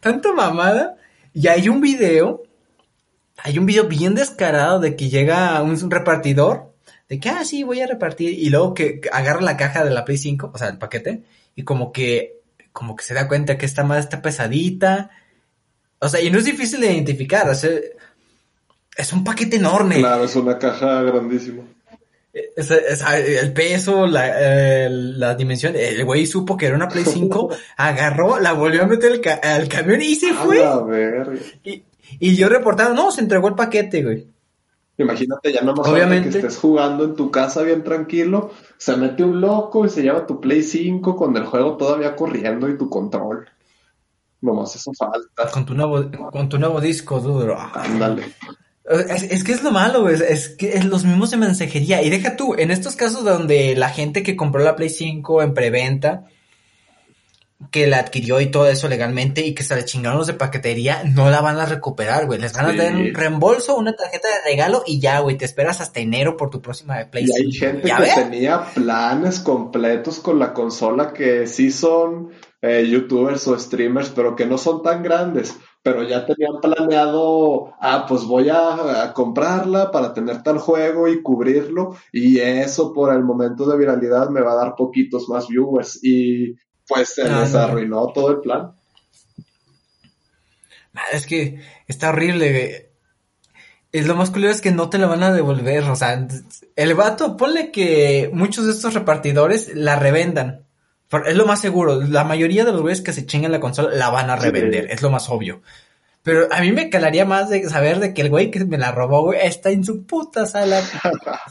Tanto mamada. Y hay un video, hay un video bien descarado de que llega un repartidor, de que, ah, sí, voy a repartir, y luego que agarra la caja de la Play 5, o sea, el paquete, y como que como que se da cuenta que esta madre está pesadita. O sea, y no es difícil de identificar, o sea, es un paquete enorme. Claro, es una caja grandísima. Es, el peso, la, la, dimensión, el güey supo que era una Play 5, (laughs) agarró, la volvió a meter al, camión y se fue. A ver. Y, y yo reportaba, no, se entregó el paquete, güey. Imagínate ya nomás Obviamente. que estés jugando en tu casa bien tranquilo, se mete un loco y se lleva tu Play 5 con el juego todavía corriendo y tu control. Nomás eso falta. Con tu nuevo, con tu nuevo disco duro. Ándale. Es, que es lo malo, güey. Es que es los mismos de mensajería. Y deja tú, en estos casos donde la gente que compró la Play 5 en preventa que la adquirió y todo eso legalmente y que se le chingaron los de paquetería, no la van a recuperar, güey. Les van a dar un reembolso, una tarjeta de regalo y ya, güey, te esperas hasta enero por tu próxima PlayStation. Y hay gente que tenía planes completos con la consola que sí son eh, youtubers o streamers, pero que no son tan grandes. Pero ya tenían planeado, ah, pues voy a, a comprarla para tener tal juego y cubrirlo. Y eso por el momento de viralidad me va a dar poquitos más viewers. Y pues se les arruinó todo el plan. Es que está horrible. Es lo más curioso es que no te la van a devolver. O sea, el vato, ponle que muchos de estos repartidores la revendan. Es lo más seguro. La mayoría de los güeyes que se chingan la consola la van a revender. Es lo más obvio. Pero a mí me calaría más de saber de que el güey que me la robó, güey, está en su puta sala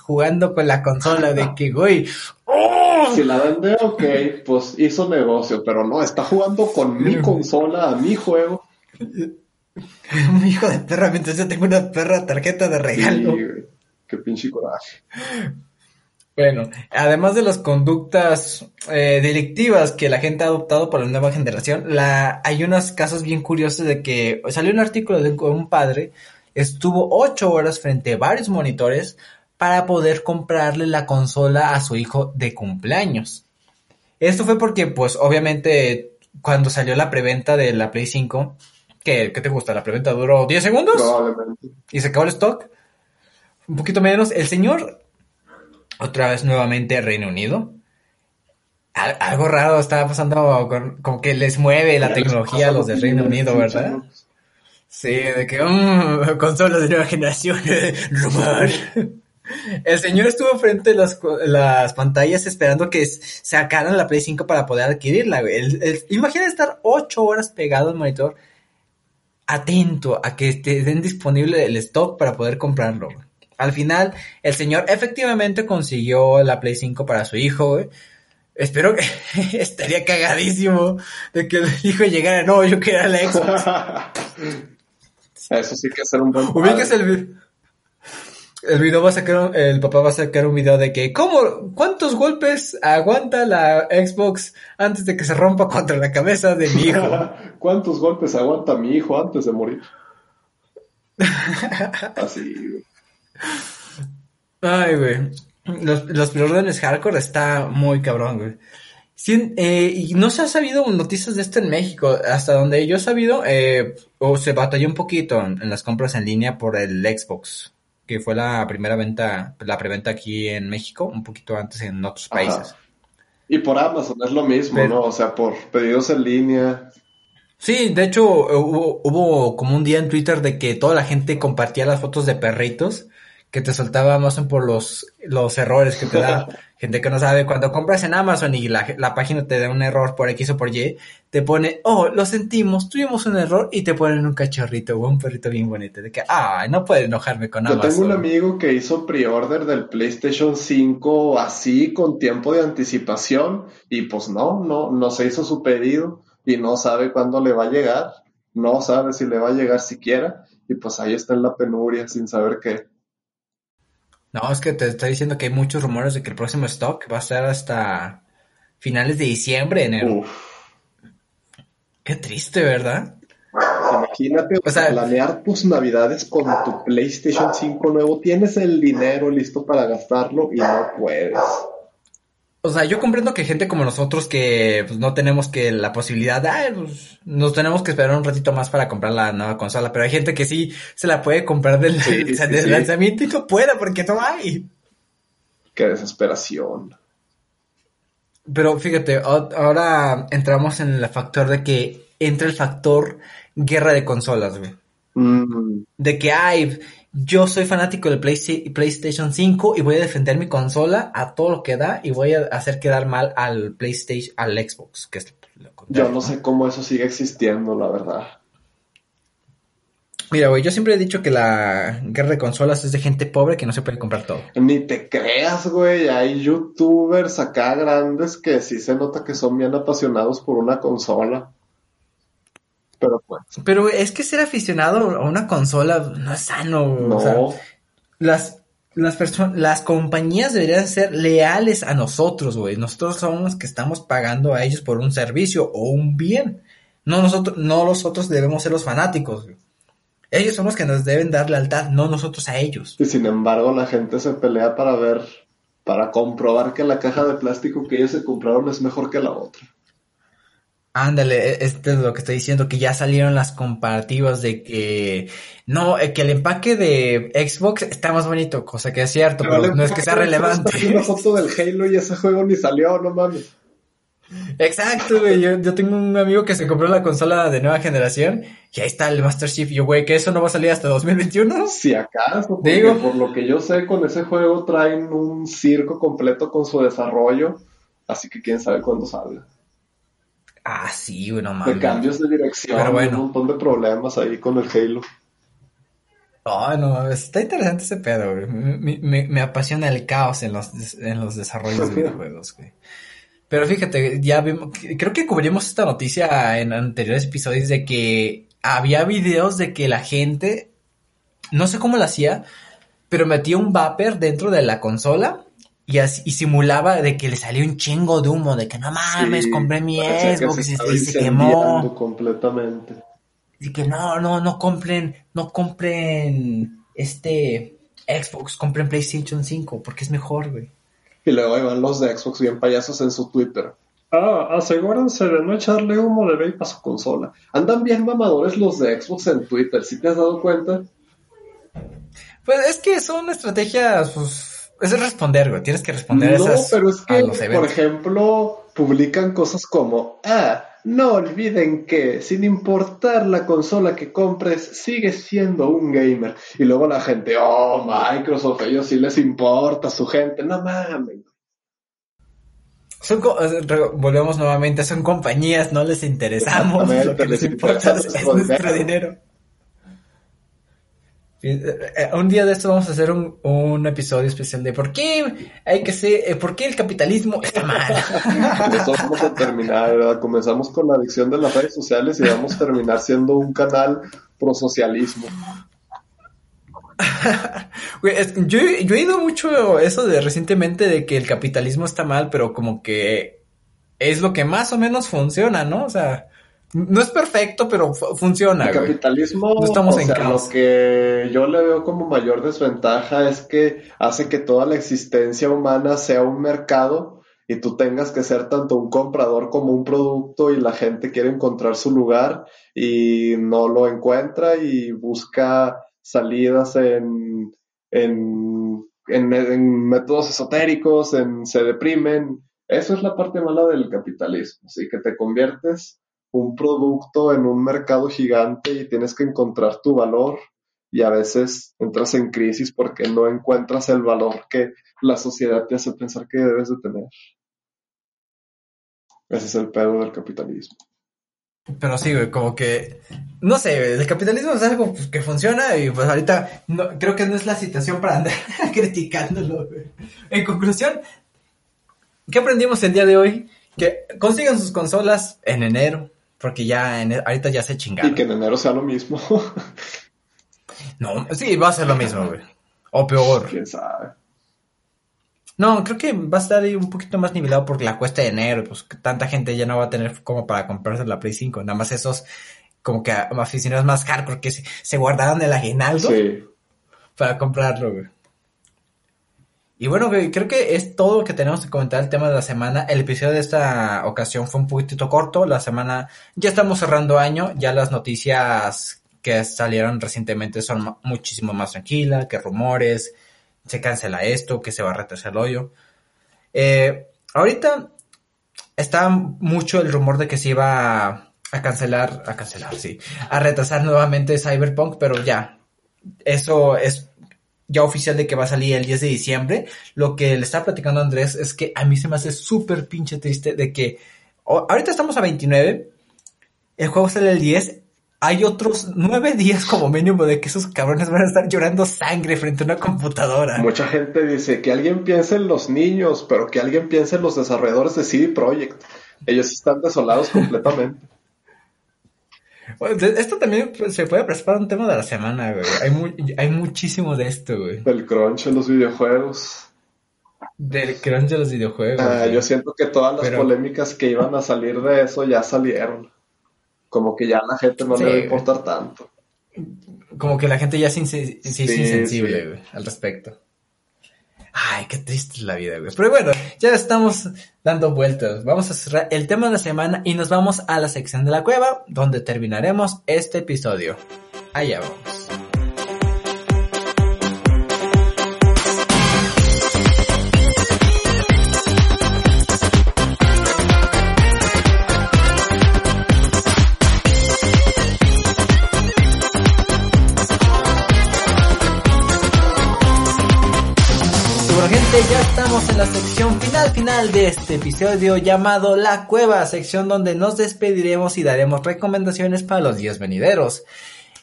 jugando con la consola. De que, güey, ¡oh! Si la vende, ok, pues hizo negocio, pero no, está jugando con mi consola, a mi juego. (laughs) Un hijo de perra, mientras yo tengo una perra tarjeta de regalo. Sí, Qué pinche coraje. Bueno, además de las conductas eh, delictivas que la gente ha adoptado por la nueva generación, la, hay unos casos bien curiosos de que salió un artículo de un padre, estuvo ocho horas frente a varios monitores para poder comprarle la consola a su hijo de cumpleaños. Esto fue porque, pues, obviamente cuando salió la preventa de la Play 5, ¿qué, qué te gusta? ¿La preventa duró 10 segundos? Probablemente. Y se acabó el stock. Un poquito menos. El señor, otra vez nuevamente Reino Unido. Al- algo raro estaba pasando, con- como que les mueve la tecnología a los de lo Reino Unido, ¿verdad? Sí, de que, mm, consolas de nueva generación, (laughs) rumor. El señor estuvo frente a las, las pantallas esperando que sacaran la Play 5 para poder adquirirla, güey. El- el- imagina estar ocho horas pegado al monitor, atento a que te den disponible el stock para poder comprarlo. güey. Al final, el señor efectivamente consiguió la Play 5 para su hijo, güey. Espero que (laughs) estaría cagadísimo de que el hijo llegara, no, yo quiero la Xbox. (laughs) Eso sí que es ser un buen padre. el video. El video va a sacar, un- el papá va a sacar un video de que, ¿cómo, cuántos golpes aguanta la Xbox antes de que se rompa contra la cabeza de mi hijo? (laughs) ¿Cuántos golpes aguanta mi hijo antes de morir? Así. Ay, güey. Los, los preórdenes hardcore está muy cabrón, güey. Sí, eh, y no se ha sabido noticias de esto en México. Hasta donde yo he sabido, eh, o se batalló un poquito en, en las compras en línea por el Xbox, que fue la primera venta, la preventa aquí en México, un poquito antes en otros Ajá. países. Y por Amazon es lo mismo, Pero- ¿no? O sea, por pedidos en línea. Sí, de hecho hubo, hubo como un día en Twitter de que toda la gente compartía las fotos de perritos que te soltaba Amazon por los, los errores que te da. (laughs) gente que no sabe, cuando compras en Amazon y la, la página te da un error por X o por Y, te pone, oh, lo sentimos, tuvimos un error y te ponen un cachorrito o un perrito bien bonito. De que, ah, no puedo enojarme con Yo Amazon. tengo un amigo que hizo pre-order del PlayStation 5 así con tiempo de anticipación y pues no, no, no se hizo su pedido y no sabe cuándo le va a llegar, no sabe si le va a llegar siquiera y pues ahí está en la penuria sin saber qué. No, es que te estoy diciendo que hay muchos rumores de que el próximo stock va a ser hasta finales de diciembre, enero. Uf, Qué triste, ¿verdad? imagínate O sea- planear tus navidades con tu PlayStation 5 nuevo, tienes el dinero listo para gastarlo y no puedes. O sea, yo comprendo que gente como nosotros que pues, no tenemos que la posibilidad de, "Ay, pues, nos tenemos que esperar un ratito más para comprar la nueva consola, pero hay gente que sí se la puede comprar del, Sí, (laughs) o sea, sí, del sí. lanzamiento y no pueda porque no hay. Qué desesperación. Pero fíjate, ahora entramos en el factor de que entra el factor guerra de consolas, güey. Mm, De que, ay, yo soy fanático del Playsta- PlayStation 5 y voy a defender mi consola a todo lo que da y voy a hacer quedar mal al PlayStation, al Xbox, que es lo yo no sé cómo eso sigue existiendo, la verdad. Mira, güey, yo siempre he dicho que la guerra de consolas es de gente pobre que no se puede comprar todo. Ni te creas, güey. Hay youtubers acá grandes que sí se nota que son bien apasionados por una consola. Pero pues, Pero es que ser aficionado a una consola no es sano, güey. no. O sea, las, las personas, las compañías deberían ser leales a nosotros, güey. Nosotros somos los que estamos pagando a ellos por un servicio o un bien. No nosotros, no nosotros debemos ser los fanáticos, güey. Ellos son los que nos deben dar lealtad, no nosotros a ellos. Y sin embargo, la gente se pelea para ver, para comprobar que la caja de plástico que ellos se compraron es mejor que la otra. Ándale, este es lo que estoy diciendo, que ya salieron las comparativas de que no, eh, que el empaque de Xbox está más bonito, cosa que es cierto, pero no es que sea relevante. Una foto del Halo y ese juego ni salió, no mames. Exacto, güey, yo, yo tengo un amigo que se compró la consola de nueva generación y ahí está el Master Chief, y yo, güey, que eso no va a salir hasta 2021. Si acaso, Digo. por lo que yo sé, con ese juego traen un circo completo con su desarrollo, así que quién sabe cuándo salga. Ah, sí, güey, no De mames. cambios de dirección, Pero bueno. un montón de problemas ahí con el Halo. No mames, está interesante ese pedo, güey. Me, me- me apasiona el caos en los, en los desarrollos de (laughs) videojuegos, güey. Pero fíjate, ya vimos, creo que cubrimos esta noticia en anteriores episodios de que había videos de que la gente, no sé cómo lo hacía, pero metía un vapor dentro de la consola y, así- y simulaba de que le salía un chingo de humo, de que no mames, Sí, compré mi Xbox se y se, se quemó. completamente. Y que no, no, no compren, no compren este Xbox, compren PlayStation 5, porque es mejor, güey. Y luego ahí van los de Xbox bien payasos en su Twitter. Ah, asegúrense de no echarle humo de vape a su consola. Andan bien mamadores los de Xbox en Twitter, ¿sí te has dado cuenta? Pues es que son estrategias, pues, es responder, güey. Tienes que responder no, esas pero es que, por ejemplo, publican cosas como, ah, no olviden que sin importar la consola que compres, sigues siendo un gamer. Y luego la gente, oh, Microsoft, ellos sí les importa su gente. No mames. Son eh, volvemos nuevamente, son compañías, no les interesamos, lo que les importa (laughs) es nuestro dinero. Eh, eh, Un día de esto vamos a hacer un, un episodio especial de por qué hay que ser, eh, por qué el capitalismo está mal. (laughs) Eso vamos a terminar, ¿verdad? Comenzamos con la adicción de las redes sociales y vamos a terminar siendo un canal pro socialismo. (laughs) Yo, yo he oído mucho eso de recientemente de que el capitalismo está mal, pero como que es lo que más o menos funciona, ¿no? O sea, no es perfecto, pero fu- funciona, El güey. capitalismo, No estamos o en sea, caos. lo que yo le veo como mayor desventaja es que hace que toda la existencia humana sea un mercado y tú tengas que ser tanto un comprador como un producto y la gente quiere encontrar su lugar y no lo encuentra y busca salidas en, en, en, en métodos esotéricos, en se deprimen. Eso es la parte mala del capitalismo, así que te conviertes un producto en un mercado gigante y tienes que encontrar tu valor y a veces entras en crisis porque no encuentras el valor que la sociedad te hace pensar que debes de tener. Ese es el pedo del capitalismo. Pero sí, güey, como que, no sé, el capitalismo es algo pues, que funciona y pues ahorita no, creo que no es la situación para andar (laughs) criticándolo. En conclusión, ¿qué aprendimos el día de hoy? Que consigan sus consolas en enero, porque ya en, ahorita ya se Y chingaron. que en enero sea lo mismo. (laughs) No, sí, va a ser lo mismo, güey. O peor. (laughs) Quién sabe. No, creo que va a estar ahí un poquito más nivelado porque la cuesta de enero, pues tanta gente ya no va a tener como para comprarse la Play 5. Nada más esos como que aficionados más hardcore que se, se guardaron el aguinaldo Sí. para comprarlo, güey. Y bueno, creo que es todo lo que tenemos que comentar el tema de la semana. El episodio de esta ocasión fue un poquitito corto. La semana, ya estamos cerrando año, ya las noticias que salieron recientemente son muchísimo más tranquilas, que rumores, se cancela esto, que se va a retrasar el hoyo. Eh, ahorita está mucho el rumor de que se iba a cancelar, a cancelar, sí, a retrasar nuevamente Cyberpunk, pero ya, eso es ya oficial de que va a salir el 10 de diciembre. Lo que le estaba platicando a Andrés es que a mí se me hace súper pinche triste de que ahorita estamos a 29, el juego sale el 10, hay otros 9 días como mínimo de que esos cabrones van a estar llorando sangre frente a una computadora. Mucha gente dice que alguien piense en los niños, pero que alguien piense en los desarrolladores de CD Projekt. Ellos están desolados completamente. (laughs) Bueno, Esto también se puede prestar un tema de la semana, güey. Hay, mu- hay muchísimo de esto, güey. El crunch en los videojuegos. Del crunch de los videojuegos. Ah, güey. yo siento que todas las Pero- polémicas que iban a salir de eso ya salieron. Como que ya a la gente no Sí, le va a güey. importar tanto. Como que la gente ya es, se Sí, insensible, sí. güey, al respecto. Ay, qué triste es la vida, güey. Pero bueno, ya estamos dando vueltas. Vamos a cerrar el tema de la semana y nos vamos a la sección de la cueva, donde terminaremos este episodio. Allá vamos. Ya estamos en la sección final final de este episodio llamado La Cueva, sección donde nos despediremos y daremos recomendaciones para los días venideros.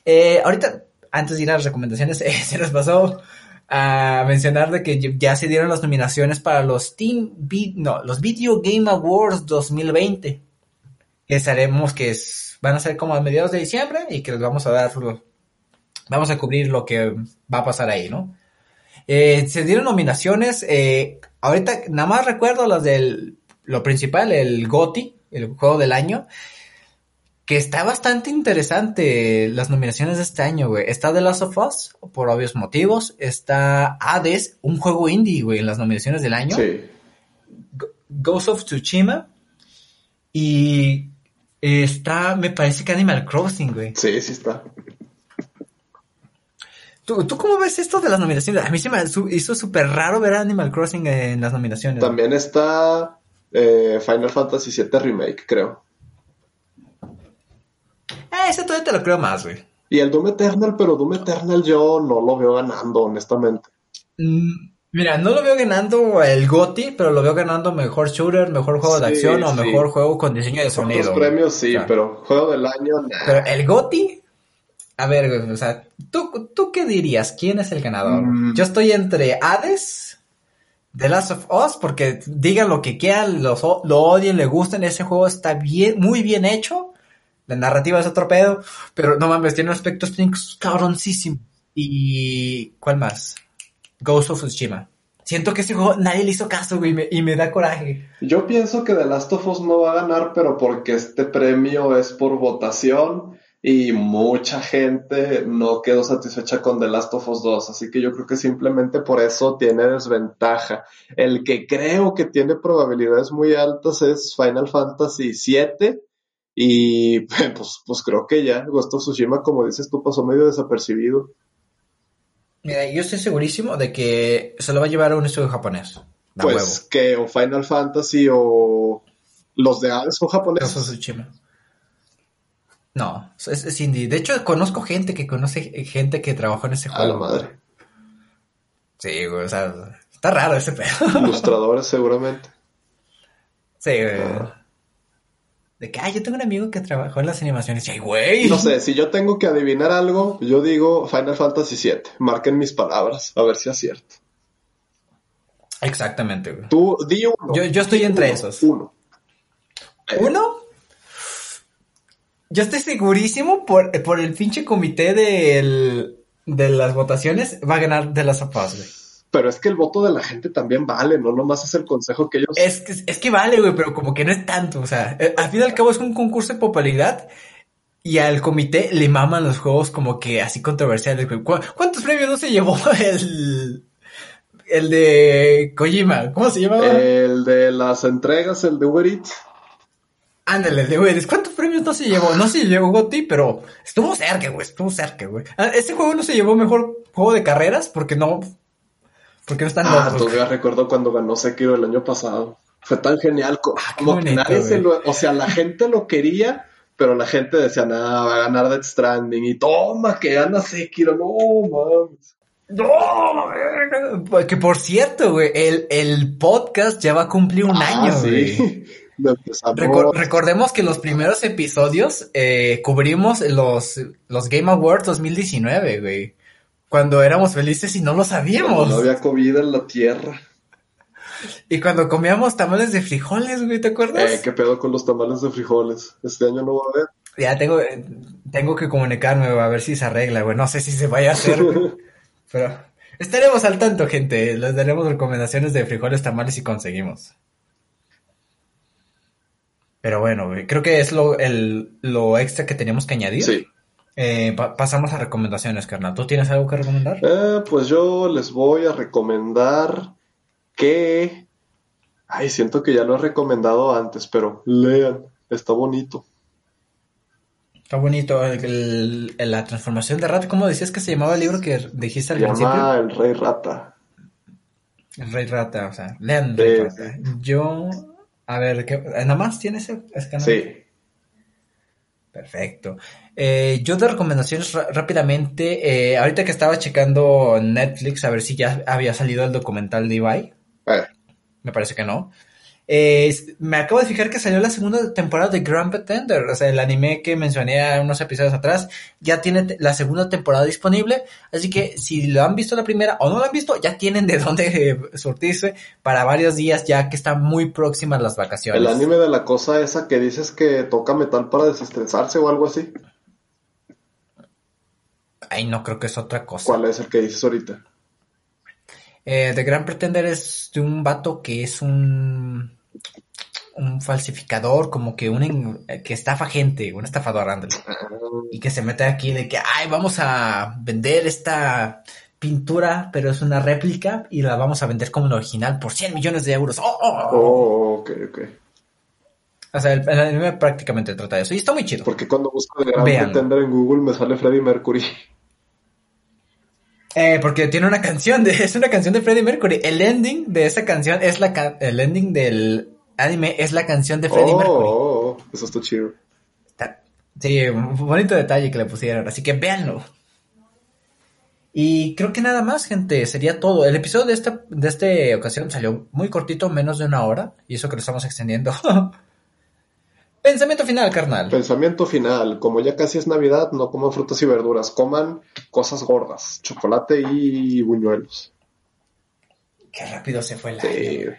Eh, ahorita, antes de ir a las recomendaciones, (laughs) eh, se nos pasó a mencionar de que ya se dieron las nominaciones para los Team no, los Video Game Awards 2020. Que sabemos que van a ser como a mediados de diciembre y que les vamos a dar, vamos a cubrir lo que va a pasar ahí, ¿no? Eh, se dieron nominaciones. eh, ahorita nada más recuerdo las del lo principal, el GOTY, el juego del año. Que está bastante interesante las nominaciones de este año, güey. Está The Last of Us, por obvios motivos. Está Hades, un juego indie, güey, en las nominaciones del año. Sí. Ghost of Tsushima. Y está, me parece que Animal Crossing, güey. Sí, sí está. ¿Tú, ¿Tú cómo ves esto de las nominaciones? A mí se me hizo súper raro ver a Animal Crossing en las nominaciones. También está eh, Final Fantasy VII Remake, creo. Eh, ese todavía te lo creo más, güey. Y el Doom Eternal, pero Doom Eternal yo no lo veo ganando, honestamente. Mm, mira, no lo veo ganando el GOTY, pero lo veo ganando mejor shooter, mejor juego de acción o mejor juego con diseño de sonido. Los premios sí, pero juego del año, nah. Pero el GOTY, a ver, o sea, ¿tú, ¿tú qué dirías? ¿Quién es el ganador? Mm. Yo estoy entre Hades, The Last of Us, porque digan lo que quieran, lo, lo odien, le gusten, ese juego está bien, muy bien hecho. La narrativa es otro pedo, pero no mames, tiene aspectos técnicos cabroncísimos. ¿Y cuál más? Ghost of Tsushima. Siento que ese juego nadie le hizo caso, güey, y me da coraje. Yo pienso que The Last of Us no va a ganar, pero porque este premio es por votación y mucha gente no quedó satisfecha con The Last of Us 2, así que yo creo que simplemente por eso tiene desventaja. El que creo que tiene probabilidades muy altas es Final Fantasy VII y (laughs) pues, pues creo que ya Ghost of Tsushima, como dices tú, pasó medio desapercibido. Mira, yo estoy segurísimo de que se lo va a llevar a un estudio japonés. pues que o Final Fantasy o los de Hades son japoneses. Ghost of Tsushima. No, es, indie. De hecho, conozco gente que conoce gente que trabajó en ese juego. A la madre. Sí, güey, o sea, está raro ese pedo. (laughs) Ilustradores, seguramente. Sí, güey. Ah. De que, ay, yo tengo un amigo que trabajó en las animaciones. Y, ay, güey. No sé, si yo tengo que adivinar algo, yo digo Final Fantasy VII. Marquen mis palabras, a ver si acierto. Exactamente, güey. Tú, di uno. Yo, yo estoy entre esos. Uno. ¿Uno? Yo estoy segurísimo por, por el pinche comité de las votaciones va a ganar de las zapas, güey. Pero es que el voto de la gente también vale, no nomás es el consejo que ellos. Es que, es que vale, güey, pero como que no es tanto. O sea, eh, al fin y al cabo es un concurso de popularidad y al comité le maman los juegos como que así controversiales, güey. ¿Cuántos premios no se llevó (laughs) el. El de Kojima? ¿Cómo se llama? El de las entregas, el de Uber Eats. Ándale, de güey, ¿cuántos premios no se llevó? No se llevó Gotti, pero estuvo cerca, güey, estuvo cerca, güey. Ah, este juego no se llevó mejor juego de carreras porque no. Porque no están ah, locos. todavía recuerdo cuando ganó Sekiro el año pasado. Fue tan genial ah, como que nadie se lo. O sea, la gente lo quería, pero la gente decía, nada, va a ganar Death Stranding. Y toma, que gana Sekiro. No mames. No, que por cierto, güey, el, el podcast ya va a cumplir un año, sí. güey. (laughs) recordemos que los primeros episodios eh, cubrimos los, los Game Awards 2019, güey. Cuando éramos felices y no lo sabíamos. no había comida en la tierra. Y cuando comíamos tamales de frijoles, güey, ¿te acuerdas? Eh, ¿qué pedo con los tamales de frijoles? Este año no va a haber. Ya tengo, tengo que comunicarme, a ver si se arregla, güey. No sé si se vaya a hacer, (laughs) Pero estaremos al tanto, gente. Les daremos recomendaciones de frijoles, tamales y conseguimos. Pero bueno, creo que es lo, el, lo extra que teníamos que añadir. Sí. Eh, pasamos a recomendaciones, carnal. ¿Tú tienes algo que recomendar? Eh, pues yo les voy a recomendar que... Ay, siento que ya lo he recomendado antes, pero lean, está bonito. Está bonito. la transformación de rata, ¿cómo decías que se llamaba el libro que dijiste al se llama El Rey Rata. El Rey Rata, o sea, lean Rey Rata. Yo a ver, ¿qué, ¿nada más tienes ese, canal? Sí. Perfecto. Eh, yo de recomendaciones rápidamente, eh, ahorita que estaba checando Netflix a ver si ya había salido el documental de Ibai. Me parece que no. Eh, me acabo de fijar que salió la segunda temporada de Grand Pretender, o sea, el anime que mencioné unos episodios atrás, ya tiene la segunda temporada disponible, así que si lo han visto la primera o no lo han visto, ya tienen de (laughs) dónde eh, surtirse para varios días, ya que están muy próximas las vacaciones. El anime de la cosa esa que dices que toca metal para desestresarse o algo así. Ay, no creo que es otra cosa. ¿Cuál es el que dices ahorita? Eh, The Grand Pretender es de un vato que es un un falsificador, como que un que estafa gente, un estafador, Andrés. Y que se mete aquí de que, ay, vamos a vender esta pintura, pero es una réplica y la vamos a vender como la original por 100 millones de euros. ¡Oh! oh, oh ok, ok. O sea, el, el anime prácticamente trata de eso. Y está muy chido. Porque cuando busco de Grand Véanlo. Pretender en Google me sale Freddie Mercury. Eh, porque tiene una canción de, (laughs) es una canción de Freddie Mercury. El ending de esa canción es la ca- el ending del anime es la canción de Freddie Oh, Mercury. oh, oh, eso está chido. Está- Sí, un bonito detalle que le pusieron, así que véanlo. Y creo que nada más, gente, sería todo. El episodio de esta, de esta ocasión salió muy cortito, menos de una hora, y eso que lo estamos extendiendo. (laughs) Pensamiento final, carnal. Pensamiento final, como ya casi es Navidad, no coman frutas y verduras, coman cosas gordas, chocolate y buñuelos. Qué rápido se fue el Sí. año.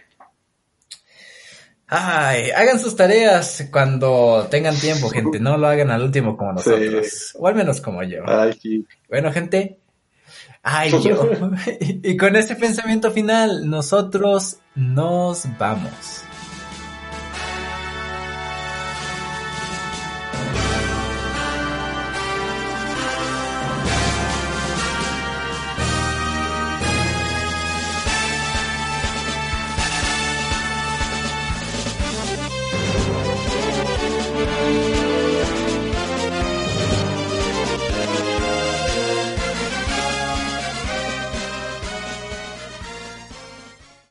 Ay, hagan sus tareas cuando tengan tiempo, gente. No lo hagan al último como Sí. nosotros. O al menos como yo. Ay, sí. Bueno, gente. Ay, yo. (laughs) (laughs) y con ese pensamiento final, nosotros nos vamos.